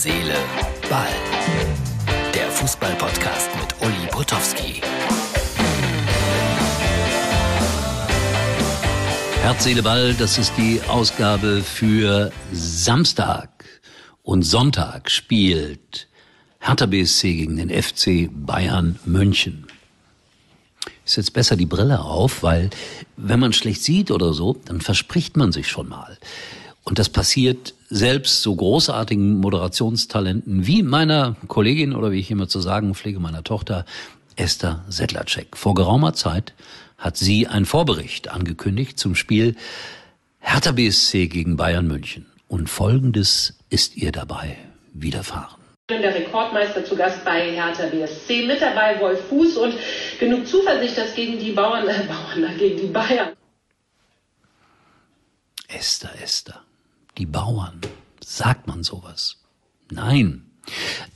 Seele, Ball. Der Fußball-Podcast mit Uli Potowski. Herz, Seele, Ball, das ist die Ausgabe für Samstag. Und Sonntag spielt Hertha BSC gegen den FC Bayern München. Ist jetzt besser die Brille auf, weil wenn man schlecht sieht oder so, dann verspricht man sich schon mal. Und das passiert selbst so großartigen Moderationstalenten wie meiner Kollegin oder wie ich immer zu sagen pflege, meiner Tochter Esther Sedlacek. Vor geraumer Zeit hat sie einen Vorbericht angekündigt zum Spiel Hertha BSC gegen Bayern München. Und Folgendes ist ihr dabei widerfahren. Der Rekordmeister zu Gast bei Hertha BSC. Mit dabei Wolf Fuß und genug Zuversicht, dass gegen die Bauern, äh, Bauern, gegen die Bayern. Esther, Esther die Bauern. Sagt man sowas? Nein.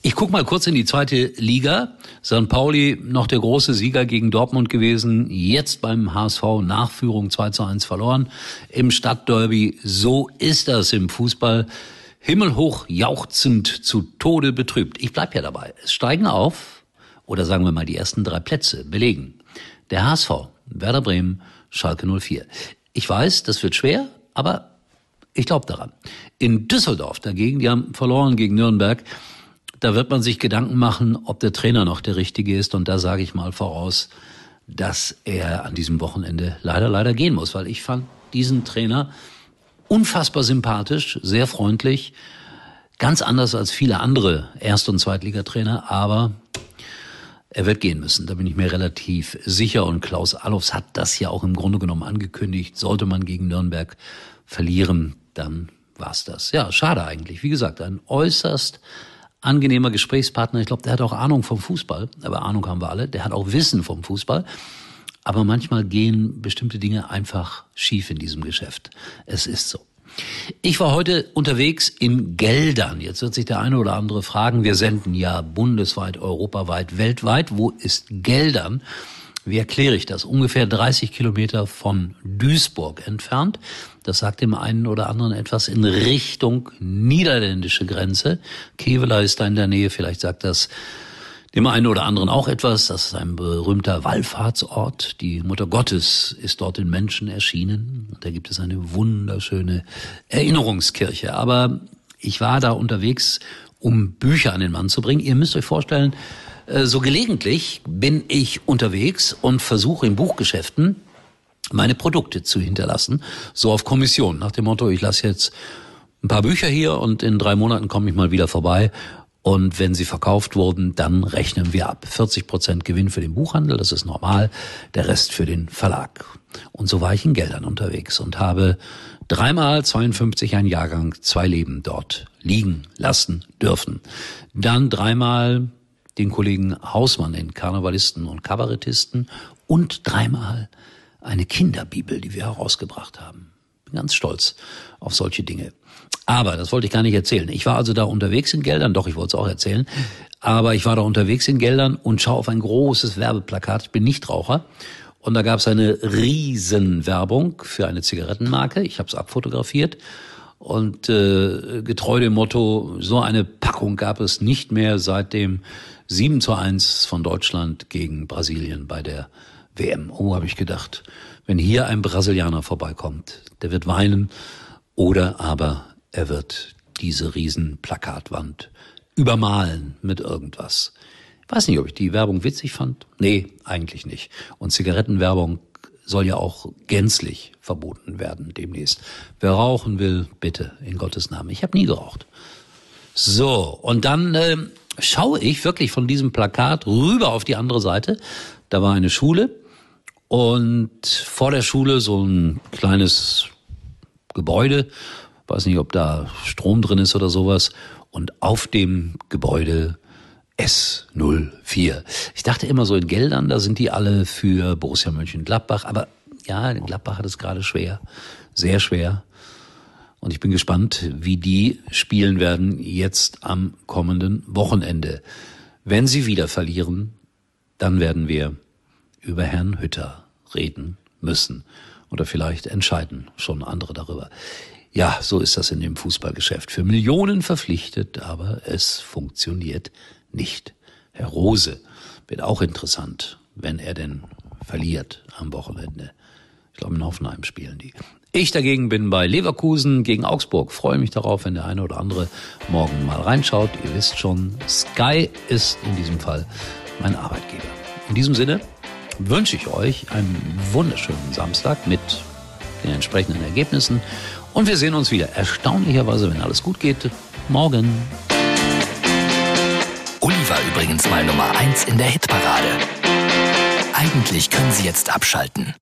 Ich guck mal kurz in die zweite Liga. St. Pauli noch der große Sieger gegen Dortmund gewesen. Jetzt beim HSV Nachführung 2 zu 1 verloren. Im Stadtderby. So ist das im Fußball. Himmelhoch jauchzend zu Tode betrübt. Ich bleib ja dabei. Es steigen auf, oder sagen wir mal die ersten drei Plätze belegen. Der HSV, Werder Bremen, Schalke 04. Ich weiß, das wird schwer, aber ich glaube daran. In Düsseldorf dagegen, die haben verloren gegen Nürnberg, da wird man sich Gedanken machen, ob der Trainer noch der richtige ist. Und da sage ich mal voraus, dass er an diesem Wochenende leider, leider gehen muss, weil ich fand diesen Trainer unfassbar sympathisch, sehr freundlich, ganz anders als viele andere Erst- und Zweitligatrainer, aber er wird gehen müssen, da bin ich mir relativ sicher. Und Klaus Allofs hat das ja auch im Grunde genommen angekündigt. Sollte man gegen Nürnberg verlieren, dann war's das. Ja, schade eigentlich. Wie gesagt, ein äußerst angenehmer Gesprächspartner. Ich glaube, der hat auch Ahnung vom Fußball. Aber Ahnung haben wir alle. Der hat auch Wissen vom Fußball. Aber manchmal gehen bestimmte Dinge einfach schief in diesem Geschäft. Es ist so. Ich war heute unterwegs in Geldern. Jetzt wird sich der eine oder andere fragen, wir senden ja bundesweit, europaweit, weltweit. Wo ist Geldern? Wie erkläre ich das? Ungefähr 30 Kilometer von Duisburg entfernt. Das sagt dem einen oder anderen etwas in Richtung niederländische Grenze. Kevela ist da in der Nähe. Vielleicht sagt das dem einen oder anderen auch etwas. Das ist ein berühmter Wallfahrtsort. Die Mutter Gottes ist dort in Menschen erschienen. Da gibt es eine wunderschöne Erinnerungskirche. Aber ich war da unterwegs, um Bücher an den Mann zu bringen. Ihr müsst euch vorstellen, äh, so gelegentlich bin ich unterwegs und versuche in Buchgeschäften meine Produkte zu hinterlassen, so auf Kommission, nach dem Motto, ich lasse jetzt ein paar Bücher hier und in drei Monaten komme ich mal wieder vorbei. Und wenn sie verkauft wurden, dann rechnen wir ab. 40 Prozent Gewinn für den Buchhandel, das ist normal, der Rest für den Verlag. Und so war ich in Geldern unterwegs und habe dreimal 52 ein Jahrgang, zwei Leben dort liegen lassen dürfen. Dann dreimal den Kollegen Hausmann, den Karnevalisten und Kabarettisten und dreimal eine Kinderbibel, die wir herausgebracht haben. Bin ganz stolz auf solche Dinge. Aber das wollte ich gar nicht erzählen. Ich war also da unterwegs in Geldern, doch, ich wollte es auch erzählen. Aber ich war da unterwegs in Geldern und schaue auf ein großes Werbeplakat. Ich bin Nichtraucher. Und da gab es eine Riesenwerbung für eine Zigarettenmarke. Ich habe es abfotografiert. Und äh, getreu dem Motto, so eine Packung gab es nicht mehr seit dem 7 zu 1 von Deutschland gegen Brasilien bei der WM. Oh, habe ich gedacht, wenn hier ein Brasilianer vorbeikommt, der wird weinen oder aber er wird diese Riesenplakatwand übermalen mit irgendwas. Weiß nicht, ob ich die Werbung witzig fand. Nee, eigentlich nicht. Und Zigarettenwerbung soll ja auch gänzlich verboten werden demnächst. Wer rauchen will, bitte, in Gottes Namen. Ich habe nie geraucht. So, und dann äh, schaue ich wirklich von diesem Plakat rüber auf die andere Seite. Da war eine Schule und vor der Schule so ein kleines Gebäude, weiß nicht, ob da Strom drin ist oder sowas. Und auf dem Gebäude S04. Ich dachte immer so in Geldern, da sind die alle für Borussia Mönchengladbach. Aber ja, Gladbach hat es gerade schwer, sehr schwer. Und ich bin gespannt, wie die spielen werden jetzt am kommenden Wochenende. Wenn sie wieder verlieren, dann werden wir über Herrn Hütter reden müssen. Oder vielleicht entscheiden schon andere darüber. Ja, so ist das in dem Fußballgeschäft. Für Millionen verpflichtet, aber es funktioniert nicht. Herr Rose wird auch interessant, wenn er denn verliert am Wochenende. Ich glaube, in Hoffenheim spielen die. Ich dagegen bin bei Leverkusen gegen Augsburg. Freue mich darauf, wenn der eine oder andere morgen mal reinschaut. Ihr wisst schon, Sky ist in diesem Fall mein Arbeitgeber. In diesem Sinne wünsche ich euch einen wunderschönen Samstag mit den entsprechenden Ergebnissen. Und wir sehen uns wieder, erstaunlicherweise, wenn alles gut geht, morgen. Uli war übrigens mal Nummer 1 in der Hitparade. Eigentlich können Sie jetzt abschalten.